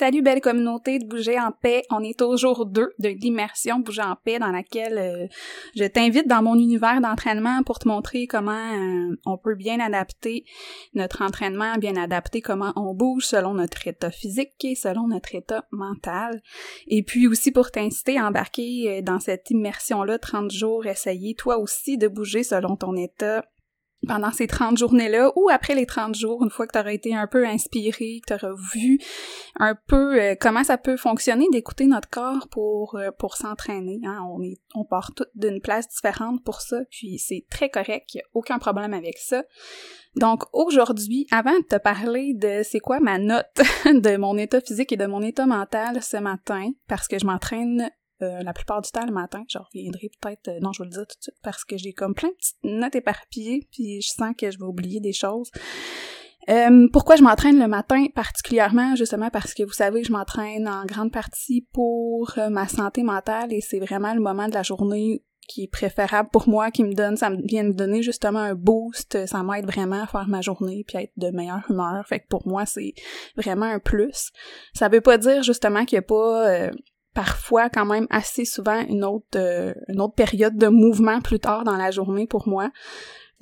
Salut belle communauté de Bouger en paix. On est au jour 2 de l'immersion Bouger en paix dans laquelle euh, je t'invite dans mon univers d'entraînement pour te montrer comment euh, on peut bien adapter notre entraînement, bien adapter comment on bouge selon notre état physique et selon notre état mental. Et puis aussi pour t'inciter à embarquer euh, dans cette immersion-là 30 jours, essayer toi aussi de bouger selon ton état pendant ces 30 journées-là ou après les 30 jours, une fois que tu auras été un peu inspiré, que tu auras vu un peu euh, comment ça peut fonctionner d'écouter notre corps pour euh, pour s'entraîner. Hein? On est on part toutes d'une place différente pour ça, puis c'est très correct, il n'y a aucun problème avec ça. Donc aujourd'hui, avant de te parler de c'est quoi ma note de mon état physique et de mon état mental ce matin, parce que je m'entraîne euh, la plupart du temps le matin. Je reviendrai peut-être, euh, non, je vais le dire tout de suite parce que j'ai comme plein de petites notes éparpillées, puis je sens que je vais oublier des choses. Euh, pourquoi je m'entraîne le matin particulièrement? Justement parce que vous savez, je m'entraîne en grande partie pour ma santé mentale et c'est vraiment le moment de la journée qui est préférable pour moi, qui me donne, ça vient me donner justement un boost, ça m'aide vraiment à faire ma journée puis à être de meilleure humeur. Fait que pour moi, c'est vraiment un plus. Ça veut pas dire justement qu'il y a pas parfois quand même assez souvent une autre euh, une autre période de mouvement plus tard dans la journée pour moi.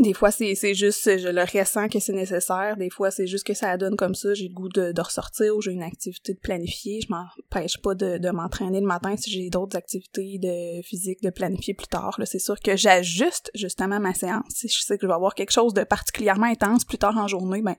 Des fois, c'est, c'est juste, je le ressens que c'est nécessaire. Des fois, c'est juste que ça donne comme ça. J'ai le goût de, de ressortir ou j'ai une activité de planifier. Je m'empêche pas de, m'entraîner le matin si j'ai d'autres activités de physique de planifier plus tard. Là, c'est sûr que j'ajuste justement ma séance. Si je sais que je vais avoir quelque chose de particulièrement intense plus tard en journée, ben,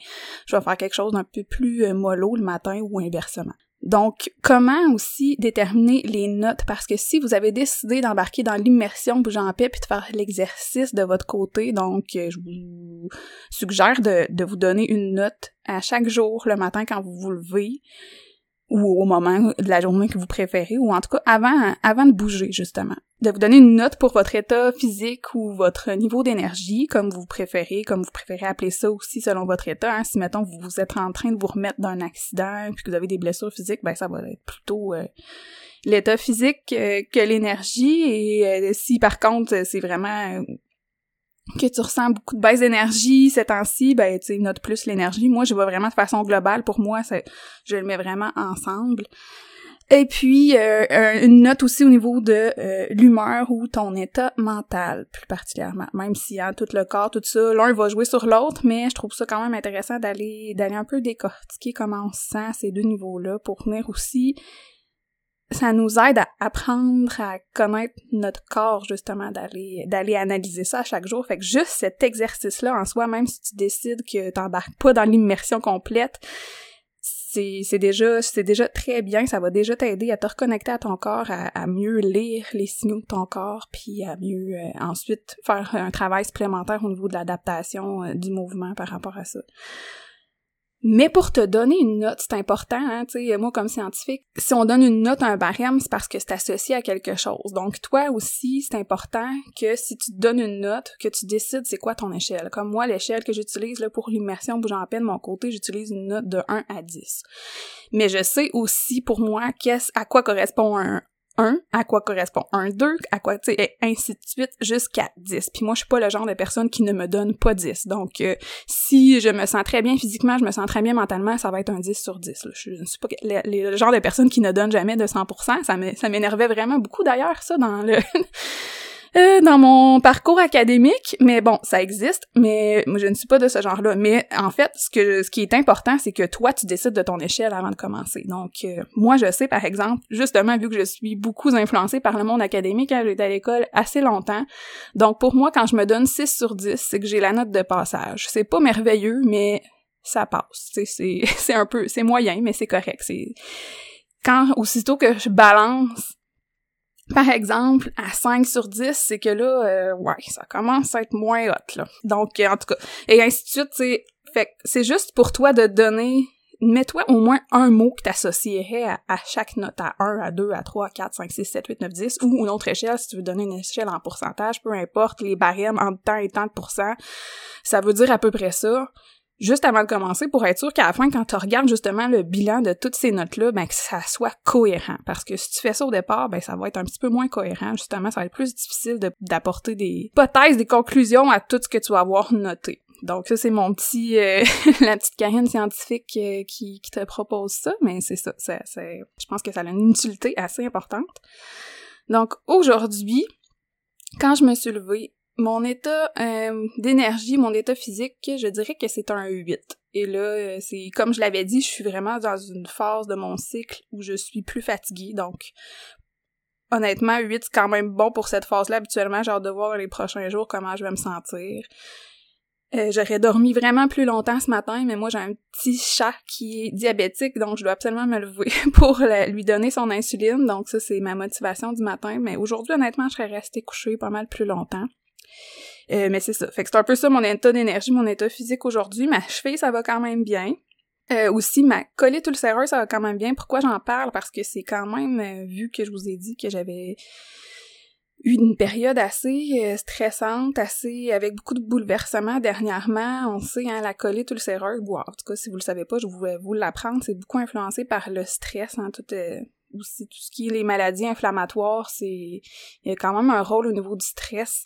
je vais faire quelque chose d'un peu plus euh, mollo le matin ou inversement. Donc, comment aussi déterminer les notes? Parce que si vous avez décidé d'embarquer dans l'immersion bougeant en paix puis de faire l'exercice de votre côté, donc euh, je vous suggère de, de vous donner une note à chaque jour le matin quand vous vous levez ou au moment de la journée que vous préférez, ou en tout cas avant, avant de bouger, justement. De vous donner une note pour votre état physique ou votre niveau d'énergie, comme vous préférez, comme vous préférez appeler ça aussi selon votre état. Hein. Si, mettons, vous êtes en train de vous remettre d'un accident, puis que vous avez des blessures physiques, ben ça va être plutôt euh, l'état physique euh, que l'énergie. Et euh, si, par contre, c'est vraiment que tu ressens beaucoup de baisse d'énergie ces temps-ci, ben tu note plus l'énergie. Moi, je vois vraiment de façon globale. Pour moi, je le mets vraiment ensemble. Et puis euh, une note aussi au niveau de euh, l'humeur ou ton état mental plus particulièrement. Même si hein, tout le corps, tout ça, l'un va jouer sur l'autre, mais je trouve ça quand même intéressant d'aller d'aller un peu décortiquer comment on se sent ces deux niveaux-là pour venir aussi ça nous aide à apprendre à connaître notre corps justement d'aller d'aller analyser ça chaque jour. Fait que juste cet exercice là en soi même si tu décides que t'embarques pas dans l'immersion complète c'est c'est déjà c'est déjà très bien. Ça va déjà t'aider à te reconnecter à ton corps à, mieux lire les signaux de ton corps puis à mieux euh, ensuite faire un travail supplémentaire au niveau de l'adaptation euh, du mouvement par rapport à ça mais pour te donner une note, c'est important, hein, tu sais, moi comme scientifique, si on donne une note à un barème, c'est parce que c'est associé à quelque chose. Donc toi aussi, c'est important que si tu donnes une note, que tu décides c'est quoi ton échelle. Comme moi, l'échelle que j'utilise là pour l'immersion bougeant à peine mon côté, j'utilise une note de 1 à 10. Mais je sais aussi pour moi qu'est-ce à quoi correspond un, 1, à quoi correspond un 2, à quoi, tu sais, et ainsi de suite jusqu'à 10. Puis moi, je suis pas le genre de personne qui ne me donne pas 10. Donc, euh, si je me sens très bien physiquement, je me sens très bien mentalement, ça va être un 10 sur 10. Là. Je, ne suis pas le, genre de personne qui ne donne jamais de 100%. Ça m'énervait vraiment beaucoup d'ailleurs, ça, dans le... Euh, dans mon parcours académique, mais bon, ça existe, mais je ne suis pas de ce genre-là. Mais en fait, ce que ce qui est important, c'est que toi tu décides de ton échelle avant de commencer. Donc euh, moi je sais par exemple, justement vu que je suis beaucoup influencée par le monde académique, hein, j'ai été à l'école assez longtemps. Donc pour moi quand je me donne 6 sur 10, c'est que j'ai la note de passage. C'est pas merveilleux, mais ça passe. C'est un peu c'est moyen, mais c'est correct. C'est quand aussitôt que je balance par exemple, à 5 sur 10, c'est que là, euh, ouais, ça commence à être moins hot, là. Donc, euh, en tout cas, et ainsi de suite, c'est... Fait c'est juste pour toi de donner... Mets-toi au moins un mot que t'associerais à, à, chaque note, à 1, à 2, à 3, 4, 5, 6, 7, 8, 9, 10, ou une autre échelle, si tu veux donner une échelle en pourcentage, peu importe, les barèmes en temps et tant de pourcents, ça veut dire à peu près ça juste avant de commencer pour être sûr qu'à la fin, quand tu regardes justement le bilan de toutes ces notes-là, ben que ça soit cohérent. Parce que si tu fais ça au départ, ben ça va être un petit peu moins cohérent. Justement, ça va être plus difficile d'apporter des hypothèses, des conclusions à tout ce que tu vas avoir noté. donc ça c'est mon petit euh, la petite Karine scientifique euh, qui, qui te propose ça, mais c'est ça, ça c'est je pense que ça a une utilité assez importante. Donc aujourd'hui, quand je me suis levée, mon état euh, d'énergie, mon état physique, je dirais que c'est un 8. Et là, c'est comme je l'avais dit, je suis vraiment dans une phase de mon cycle où je suis plus fatiguée. Donc, honnêtement, 8, c'est quand même bon pour cette phase-là. Habituellement, j'ai hâte de voir les prochains jours comment je vais me sentir. Euh, j'aurais dormi vraiment plus longtemps ce matin, mais moi j'ai un petit chat qui est diabétique, donc je dois absolument me lever pour lui donner son insuline. Donc ça, c'est ma motivation du matin. Mais aujourd'hui, honnêtement, je serais restée couchée pas mal plus longtemps. Euh, mais c'est ça. Fait que c'est un peu ça mon état d'énergie, mon état physique aujourd'hui. Ma cheville, ça va quand même bien. Euh, aussi, ma colite ulcéreuse, ça va quand même bien. Pourquoi j'en parle? Parce que c'est quand même, euh, vu que je vous ai dit que j'avais eu une période assez stressante, assez avec beaucoup de bouleversements dernièrement. On sait, hein, la colite ulcéreuse, bon, en tout cas, si vous le savez pas, je vais vous l'apprendre, c'est beaucoup influencé par le stress, hein, tout, aussi tout ce qui est les maladies inflammatoires, c'est il y a quand même un rôle au niveau du stress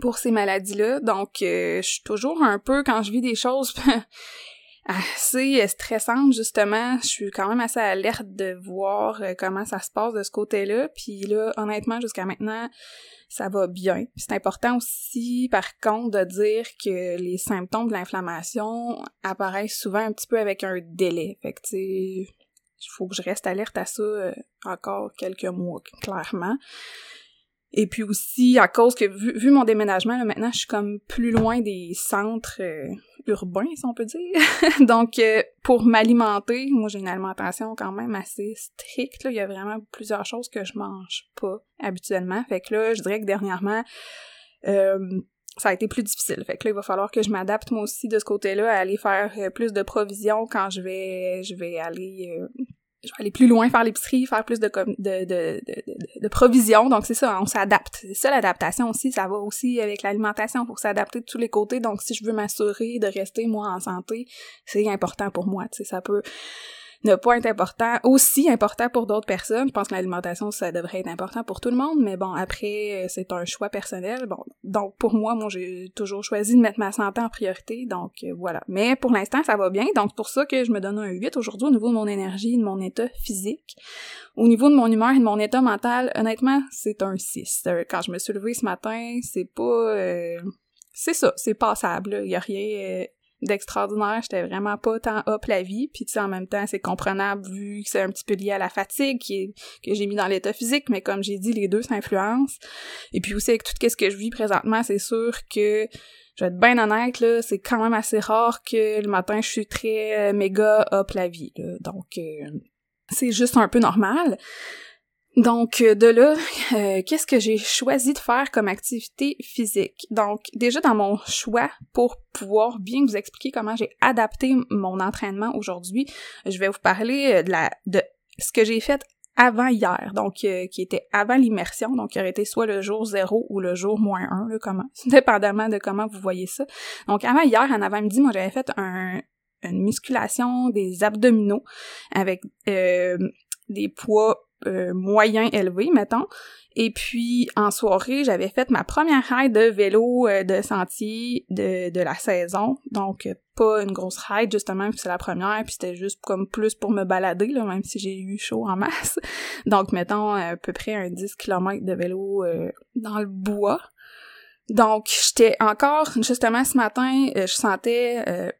pour ces maladies-là. Donc, je suis toujours un peu, quand je vis des choses assez stressante justement. Je suis quand même assez alerte de voir euh, comment ça se passe de ce côté-là. Puis là, honnêtement, jusqu'à maintenant, ça va bien. C'est important aussi, par contre, de dire que les symptômes de l'inflammation apparaissent souvent un petit peu avec un délai. Fait que tu il faut que je reste alerte à ça euh, encore quelques mois, clairement. Et puis aussi, à cause que, vu, vu mon déménagement, là, maintenant, je suis comme plus loin des centres euh, urbains, si on peut dire. Donc, euh, pour m'alimenter, moi, j'ai une alimentation quand même assez stricte. Là. Il y a vraiment plusieurs choses que je mange pas habituellement. Fait que là, je dirais que dernièrement, euh, ça a été plus difficile. Fait que là, il va falloir que je m'adapte moi aussi de ce côté-là à aller faire plus de provisions quand je vais je vais aller je vais aller plus loin, faire l'épicerie, faire plus de, de, de, de, provisions. Donc, c'est ça, on s'adapte. C'est ça, l'adaptation aussi. Ça va aussi avec l'alimentation pour s'adapter de tous les côtés. Donc, si je veux m'assurer de rester, moi, en santé, c'est important pour moi. Tu sais, ça peut ne pas être important, aussi important pour d'autres personnes. Je pense que l'alimentation, ça devrait être important pour tout le monde, mais bon, après, euh, c'est un choix personnel. Bon, donc pour moi, moi, j'ai toujours choisi de mettre ma santé en priorité, donc euh, voilà. Mais pour l'instant, ça va bien, donc pour ça que je me donne un 8 aujourd'hui au niveau de mon énergie, de mon état physique. Au niveau de mon humeur et de mon état mental, honnêtement, c'est un 6. Euh, quand je me suis levée ce matin, c'est pas... c'est ça, c'est passable. Il y a rien d'extraordinaire, j'étais vraiment pas tant up la vie, puis tu en même temps, c'est comprenable vu que c'est un petit peu lié à la fatigue qui que j'ai mis dans l'état physique, mais comme j'ai dit, les deux s'influencent. Et puis aussi, avec tout ce que je vis présentement, c'est sûr que je vais être bien honnête, là, c'est quand même assez rare que le matin, je suis très euh, méga up la vie. Donc, euh, c'est juste un peu normal. Donc euh, de là, euh, qu'est-ce que j'ai choisi de faire comme activité physique? Donc déjà dans mon choix pour pouvoir bien vous expliquer comment j'ai adapté mon entraînement aujourd'hui, je vais vous parler euh, de la de ce que j'ai fait avant hier, donc qui était avant l'immersion, donc qui aurait été soit le jour 0 ou le jour moins 1, là, comment, dépendamment de comment vous voyez ça. Donc avant hier, en avant-midi, moi j'avais fait un, une musculation des abdominaux avec des poids euh, moyen élevé, mettons. Et puis en soirée, j'avais fait ma première ride de vélo euh, de sentier de, la saison. Donc pas une grosse ride justement, puis c'est la première, puis c'était juste comme plus pour me balader, là, même si j'ai eu chaud en masse. Donc mettons à peu près un 10 km de vélo euh, dans le bois. Donc j'étais encore, justement ce matin, je sentais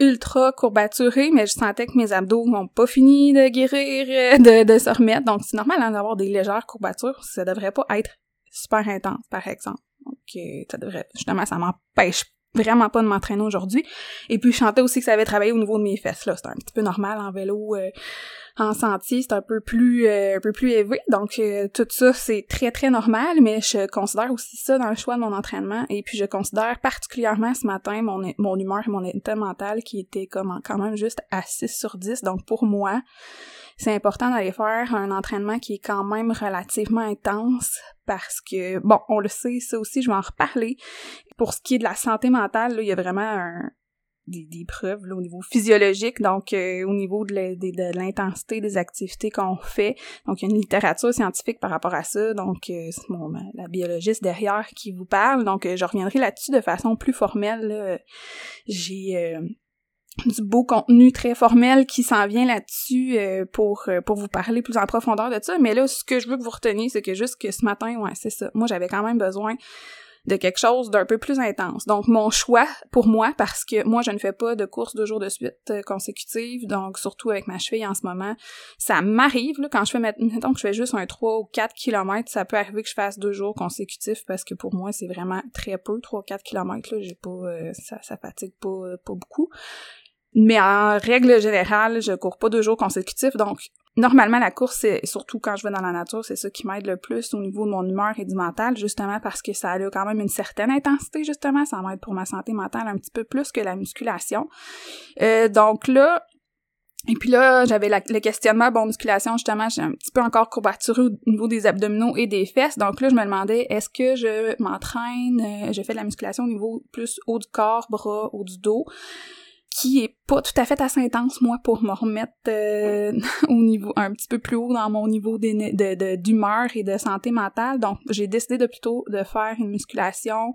ultra courbaturé, mais je sentais que mes abdos n'ont pas fini de guérir, euh, de, de se remettre. Donc, c'est normal hein, d'avoir des légères courbatures. Ça devrait pas être super intense, par exemple. Donc, euh, ça devrait, justement, ça m'empêche vraiment pas de m'entraîner aujourd'hui. Et puis, je sentais aussi que ça avait travaillé au niveau de mes fesses, là. C'était un petit peu normal en vélo. Euh, en sentier, c'est un peu plus euh, un peu plus élevé. Donc euh, tout ça, c'est très très normal, mais je considère aussi ça dans le choix de mon entraînement. Et puis je considère particulièrement ce matin mon, mon humeur et mon état mental qui était comme quand même juste à 6 sur 10. Donc pour moi, c'est important d'aller faire un entraînement qui est quand même relativement intense parce que, bon, on le sait, ça aussi, je vais en reparler. Pour ce qui est de la santé mentale, là, il y a vraiment un, des, preuves au niveau physiologique, donc euh, au niveau de, l'intensité des activités qu'on fait. Donc, il y a une littérature scientifique par rapport à ça. Donc, euh, c'est mon, la biologiste derrière qui vous parle. Donc, je reviendrai là-dessus de façon plus formelle. J'ai du beau contenu très formel qui s'en vient là-dessus euh, pour euh, pour vous parler plus en profondeur de ça mais là ce que je veux que vous reteniez c'est que juste que ce matin ouais c'est ça moi j'avais quand même besoin de quelque chose d'un peu plus intense. Donc mon choix pour moi parce que moi je ne fais pas de course deux jours de suite euh, consécutive donc surtout avec ma cheville en ce moment, ça m'arrive là quand je fais mettons que je fais juste un 3 ou 4 km, ça peut arriver que je fasse deux jours consécutifs parce que pour moi c'est vraiment très peu 3 ou 4 km là, j'ai pas ça ça fatigue pas pas beaucoup. Mais en règle générale, je cours pas deux jours consécutifs, donc normalement la course, c'est surtout quand je vais dans la nature, c'est ça qui m'aide le plus au niveau de mon humeur et du mental, justement parce que ça a quand même une certaine intensité, justement, ça m'aide pour ma santé mentale un petit peu plus que la musculation. Euh, donc là, et puis là, j'avais le questionnement, bon, musculation, justement, j'ai un petit peu encore courbaturé au niveau des abdominaux et des fesses. Donc là, je me demandais, est-ce que je m'entraîne, euh, je fais de la musculation au niveau plus haut du corps, bras, haut du dos qui est pas tout à fait assez intense, moi, pour me remettre euh, au niveau un petit peu plus haut dans mon niveau d'humeur et de santé mentale. Donc, j'ai décidé de plutôt de faire une musculation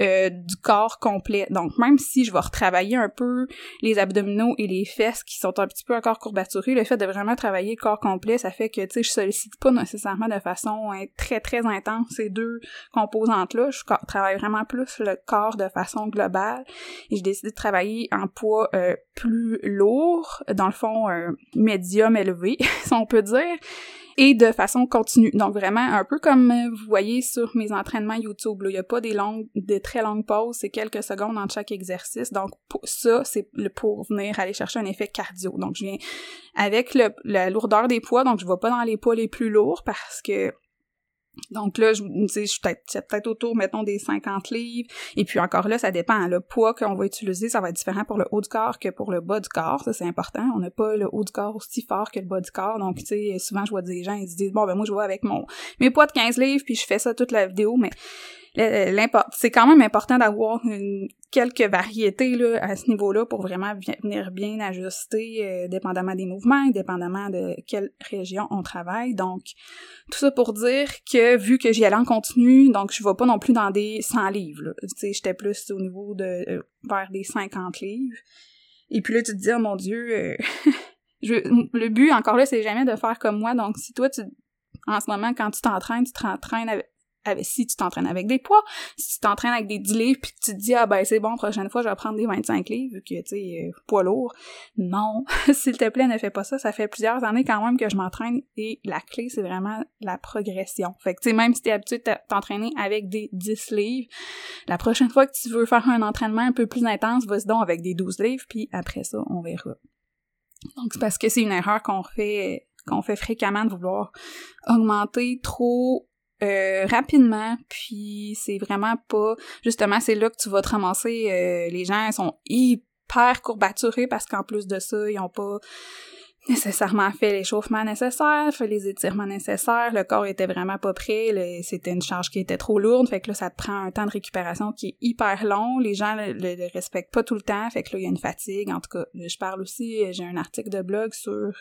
euh, du corps complet. Donc, même si je vais retravailler un peu les abdominaux et les fesses qui sont un petit peu encore courbaturés, le fait de vraiment travailler le corps complet, ça fait que, tu sais, je sollicite pas nécessairement de façon hein, très, très intense ces deux composantes-là. Je travaille vraiment plus le corps de façon globale. Et j'ai décidé de travailler en poids euh, plus lourd, dans le fond un médium élevé, si on peut dire, et de façon continue. Donc vraiment un peu comme vous voyez sur mes entraînements YouTube. Il n'y a pas des longues, des très longues pauses, c'est quelques secondes entre chaque exercice. Donc ça, c'est pour venir aller chercher un effet cardio. Donc je viens avec le, la lourdeur des poids, donc je ne vais pas dans les poids les plus lourds parce que donc là, je, je suis peut-être peut autour, mettons, des 50 livres. Et puis encore là, ça dépend. Le poids qu'on va utiliser, ça va être différent pour le haut du corps que pour le bas du corps. Ça, c'est important. On n'a pas le haut du corps aussi fort que le bas du corps. Donc, tu sais, souvent, je vois des gens, ils se disent, bon, ben moi, je vois avec mon mes poids de 15 livres, puis je fais ça toute la vidéo. Mais c'est quand même important d'avoir quelques variétés là, à ce niveau-là pour vraiment venir bien ajuster euh, dépendamment des mouvements, dépendamment de quelle région on travaille. Donc, tout ça pour dire que vu que j'y allais en continu, donc je vais pas non plus dans des 100 livres. Tu sais, j'étais plus au niveau de euh, vers des 50 livres. Et puis là, tu te dis, oh mon Dieu, euh, je, le but, encore là, c'est jamais de faire comme moi. Donc, si toi, tu, en ce moment, quand tu t'entraînes, tu t'entraînes si tu t'entraînes avec des poids, si tu t'entraînes avec des 10 livres puis tu te dis ah ben c'est bon prochaine fois je vais prendre des 25 livres que tu sais euh, poids lourd. Non, s'il te plaît ne fais pas ça, ça fait plusieurs années quand même que je m'entraîne et la clé c'est vraiment la progression. Fait que tu sais même si tu es habitué de t'entraîner avec des 10 livres, la prochaine fois que tu veux faire un entraînement un peu plus intense, vas-y donc avec des 12 livres puis après ça on verra. Donc c'est parce que c'est une erreur qu'on fait qu'on fait fréquemment de vouloir augmenter trop euh, rapidement, puis c'est vraiment pas... Justement, c'est là que tu vas te ramasser. Euh, les gens sont hyper courbaturés parce qu'en plus de ça, ils ont pas nécessairement fait l'échauffement nécessaire, fait les étirements nécessaires, le corps était vraiment pas prêt, c'était une charge qui était trop lourde, fait que là ça te prend un temps de récupération qui est hyper long, les gens le, le, respectent pas tout le temps, fait que là il y a une fatigue, en tout cas, je parle aussi, j'ai un article de blog sur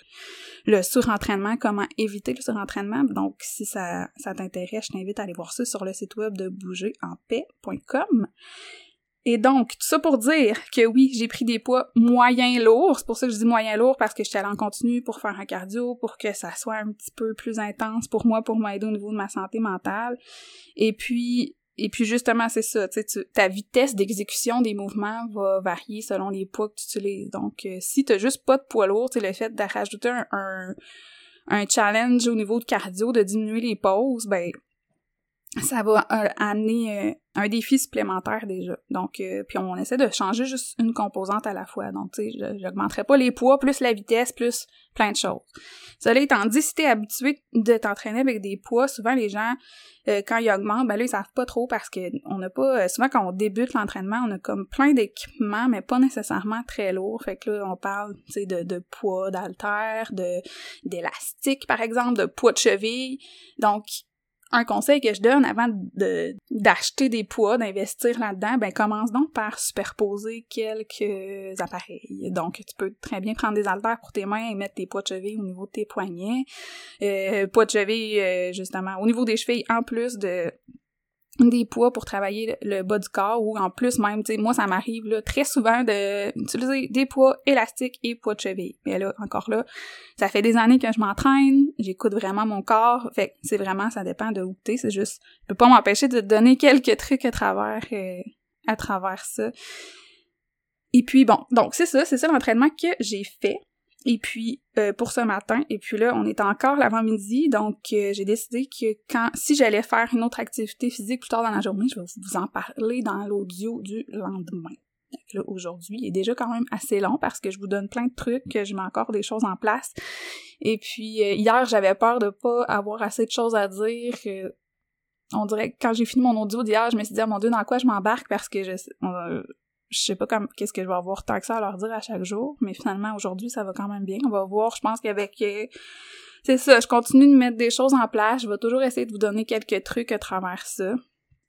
le surentraînement, comment éviter le surentraînement, donc si ça, ça t'intéresse, je t'invite à aller voir ça sur le site web de bougerenpaix.com. Et donc, tout ça pour dire que oui, j'ai pris des poids moyens lourds. C'est pour ça que je dis moyen lourd parce que j'étais allée en continu pour faire un cardio, pour que ça soit un petit peu plus intense pour moi, pour m'aider au niveau de ma santé mentale. Et puis, et puis justement, c'est ça, tu ta vitesse d'exécution des mouvements va varier selon les poids que tu utilises. Donc, euh, si t'as juste pas de poids lourd, tu le fait de rajouter un, un, un challenge au niveau de cardio, de diminuer les pauses, ben ça va euh, amener euh, un défi supplémentaire déjà. Donc, euh, puis on essaie de changer juste une composante à la fois. Donc, tu sais, j'augmenterai pas les poids, plus la vitesse, plus plein de choses. Cela étant dit, si t'es habitué de t'entraîner avec des poids, souvent les gens, quand ils augmentent, ben là, ils savent pas trop parce que on n'a pas... souvent, quand on débute l'entraînement, on a comme plein d'équipements, mais pas nécessairement très lourds. Fait que là, on parle, tu sais, de, de poids d'haltère, de d'élastique, par exemple, de poids de cheville. Donc, un conseil que je donne avant d'acheter des poids, d'investir là-dedans, ben commence donc par superposer quelques appareils. Donc tu peux très bien prendre des haltères pour tes mains et mettre tes poids de cheville au niveau de tes poignets, euh, poids de cheville euh, justement au niveau des chevilles en plus de des poids pour travailler le bas du corps ou en plus même, tu sais, moi ça m'arrive là très souvent d'utiliser des poids élastiques et poids de cheville. Mais là, encore là, ça fait des années que je m'entraîne, j'écoute vraiment mon corps, fait c'est vraiment, ça dépend de où t'es, c'est juste, je peux pas m'empêcher de te donner quelques trucs à travers, euh, à travers ça. Et puis bon, donc c'est ça, c'est ça l'entraînement que j'ai fait. Et puis euh, pour ce matin, et puis là, on est encore l'avant-midi, donc euh, j'ai décidé que quand si j'allais faire une autre activité physique plus tard dans la journée, je vais vous en parler dans l'audio du lendemain. Donc là, aujourd'hui, est déjà quand même assez long parce que je vous donne plein de trucs, je mets encore des choses en place. Et puis euh, hier, j'avais peur de pas avoir assez de choses à dire. on dirait que quand j'ai fini mon audio d'hier, je me suis dit, oh mon dieu, dans quoi je m'embarque? Parce que je, je sais pas comme qu'est-ce que je vais avoir tant que ça à leur dire à chaque jour, mais finalement aujourd'hui ça va quand même bien. On va voir, je pense qu'avec euh, c'est ça, je continue de mettre des choses en place, je vais toujours essayer de vous donner quelques trucs à travers ça.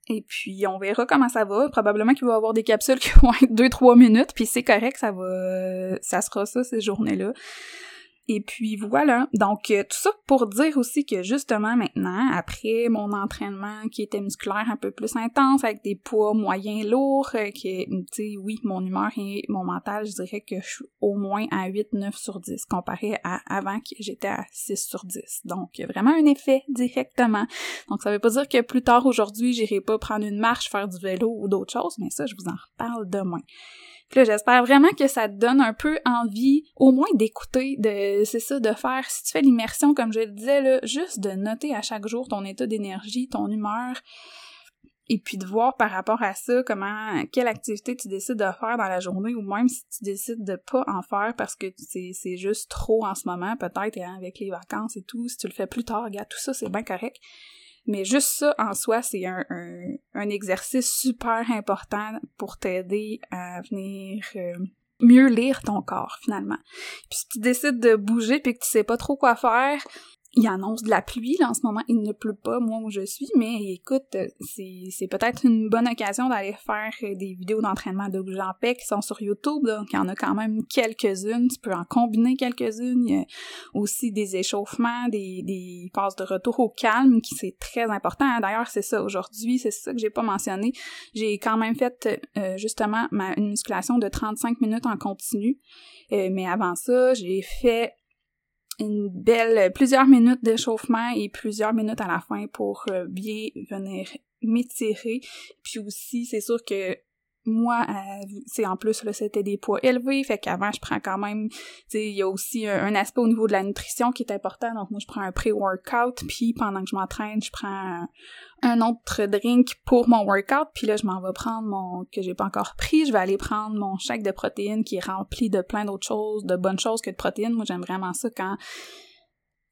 Et puis on verra comment ça va. Probablement qu'il va y avoir des capsules qui vont être 2-3 minutes, puis c'est correct, ça va ça sera ça ces journées-là. Et puis voilà, donc euh, tout ça pour dire aussi que justement maintenant, après mon entraînement qui était musculaire un peu plus intense, avec des poids moyens lourds, euh, que, tu sais, oui, mon humeur et mon mental, je dirais que je suis au moins à 8-9 sur 10, comparé à avant que j'étais à 6 sur 10. Donc vraiment un effet directement. Donc ça veut pas dire que plus tard aujourd'hui, j'irai pas prendre une marche, faire du vélo ou d'autres choses, mais ça, je vous en reparle demain j'espère vraiment que ça te donne un peu envie, au moins d'écouter, de, c'est ça, de faire, si tu fais l'immersion, comme je le disais, là, juste de noter à chaque jour ton état d'énergie, ton humeur, et puis de voir par rapport à ça comment quelle activité tu décides de faire dans la journée ou même si tu décides de pas en faire parce que c'est juste trop en ce moment peut-être avec les vacances et tout si tu le fais plus tard regarde tout ça c'est bien correct mais juste ça, en soi, c'est un, un, exercice super important pour t'aider à venir euh, mieux lire ton corps, finalement. Puis si tu décides de bouger puis que tu sais pas trop quoi faire, il annonce de la pluie, là, en ce moment, il ne pleut pas, moi, où je suis, mais écoute, c'est peut-être une bonne occasion d'aller faire des vidéos d'entraînement de paix qui sont sur YouTube, donc il y en a quand même quelques-unes, tu peux en combiner quelques-unes, il y a aussi des échauffements, des, des passes de retour au calme, qui c'est très important, d'ailleurs, c'est ça, aujourd'hui, c'est ça que j'ai pas mentionné, j'ai quand même fait, euh, justement, ma, une musculation de 35 minutes en continu, euh, mais avant ça, j'ai fait une belle plusieurs minutes d'échauffement et plusieurs minutes à la fin pour euh, bien venir m'étirer. Puis aussi, c'est sûr que moi, euh, c'est en plus, là, c'était des poids élevés, fait qu'avant, je prends quand même, tu sais, il y a aussi un, aspect au niveau de la nutrition qui est important, donc moi, je prends un pré-workout, puis pendant que je m'entraîne, je prends un, autre drink pour mon workout, puis là, je m'en vais prendre mon, que j'ai pas encore pris, je vais aller prendre mon chèque de protéines qui est rempli de plein d'autres choses, de bonnes choses que de protéines, moi, j'aime vraiment ça quand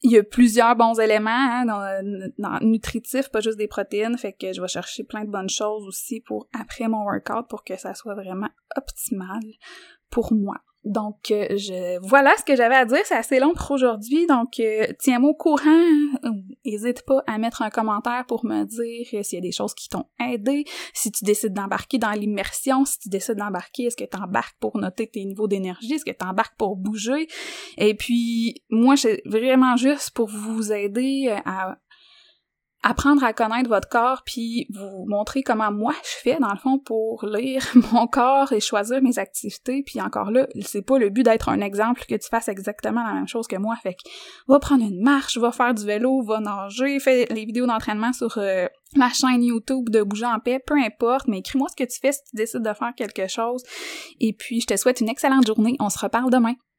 il y a plusieurs bons éléments hein, dans, dans nutritif, pas juste des protéines, fait que je vais chercher plein de bonnes choses aussi pour après mon workout pour que ça soit vraiment optimal pour moi. Donc, euh, je voilà ce que j'avais à dire. C'est assez long pour aujourd'hui. Donc, euh, tiens-moi au courant. N'hésite pas à mettre un commentaire pour me dire euh, s'il y a des choses qui t'ont aidé. Si tu décides d'embarquer dans l'immersion, si tu décides d'embarquer, est-ce que tu embarques pour noter tes niveaux d'énergie? Est-ce que tu embarques pour bouger? Et puis, moi, c'est vraiment juste pour vous aider à apprendre à connaître votre corps puis vous montrer comment moi je fais dans le fond pour lire mon corps et choisir mes activités. Puis encore là c'est pas le but d'être un exemple que tu fasses exactement la même chose que moi. Fait que va prendre une marche va faire du vélo va nager fais les vidéos d'entraînement sur euh, la chaîne YouTube de bouger en paix peu importe mais écris-moi ce que tu fais si tu décides de faire quelque chose. Et puis je te souhaite une excellente journée. On se reparle demain